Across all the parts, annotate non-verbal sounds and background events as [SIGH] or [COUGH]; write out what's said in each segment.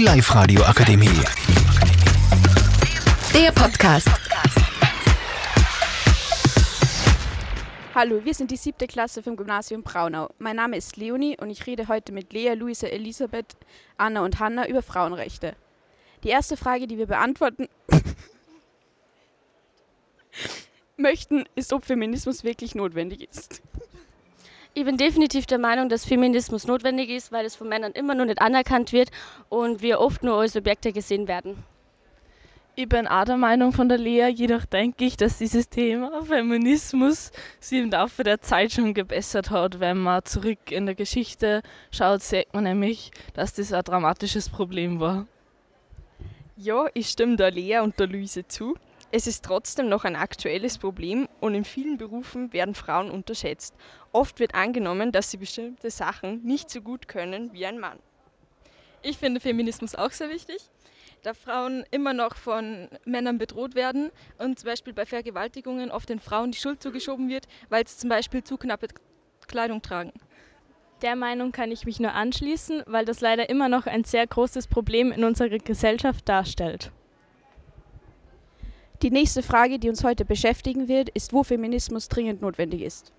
Die Live-Radio Akademie. Der Podcast. Hallo, wir sind die siebte Klasse vom Gymnasium Braunau. Mein Name ist Leonie und ich rede heute mit Lea, Luisa, Elisabeth, Anna und Hanna über Frauenrechte. Die erste Frage, die wir beantworten [LAUGHS] möchten, ist, ob Feminismus wirklich notwendig ist. Ich bin definitiv der Meinung, dass Feminismus notwendig ist, weil es von Männern immer noch nicht anerkannt wird und wir oft nur als Objekte gesehen werden. Ich bin auch der Meinung von der Lea, jedoch denke ich, dass dieses Thema Feminismus sich im Laufe der Zeit schon gebessert hat. Wenn man zurück in der Geschichte schaut, sieht man nämlich, dass das ein dramatisches Problem war. Ja, ich stimme der Lea und der Luise zu. Es ist trotzdem noch ein aktuelles Problem und in vielen Berufen werden Frauen unterschätzt. Oft wird angenommen, dass sie bestimmte Sachen nicht so gut können wie ein Mann. Ich finde Feminismus auch sehr wichtig, da Frauen immer noch von Männern bedroht werden und zum Beispiel bei Vergewaltigungen oft den Frauen die Schuld zugeschoben wird, weil sie zum Beispiel zu knappe Kleidung tragen. Der Meinung kann ich mich nur anschließen, weil das leider immer noch ein sehr großes Problem in unserer Gesellschaft darstellt. Die nächste Frage, die uns heute beschäftigen wird, ist, wo Feminismus dringend notwendig ist.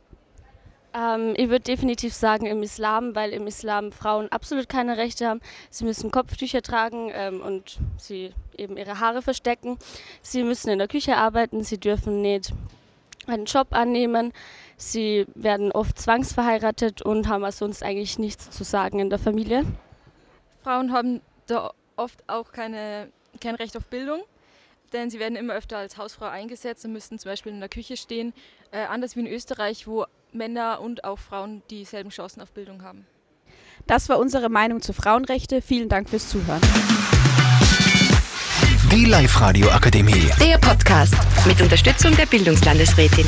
Ähm, ich würde definitiv sagen im Islam, weil im Islam Frauen absolut keine Rechte haben. Sie müssen Kopftücher tragen ähm, und sie eben ihre Haare verstecken. Sie müssen in der Küche arbeiten, sie dürfen nicht einen Job annehmen. Sie werden oft zwangsverheiratet und haben sonst eigentlich nichts zu sagen in der Familie. Frauen haben da oft auch keine, kein Recht auf Bildung denn sie werden immer öfter als Hausfrau eingesetzt und müssen zum Beispiel in der Küche stehen, äh, anders wie in Österreich, wo Männer und auch Frauen dieselben Chancen auf Bildung haben. Das war unsere Meinung zu Frauenrechte. Vielen Dank fürs Zuhören. Die Live-Radio Akademie. Der Podcast mit Unterstützung der Bildungslandesrätin.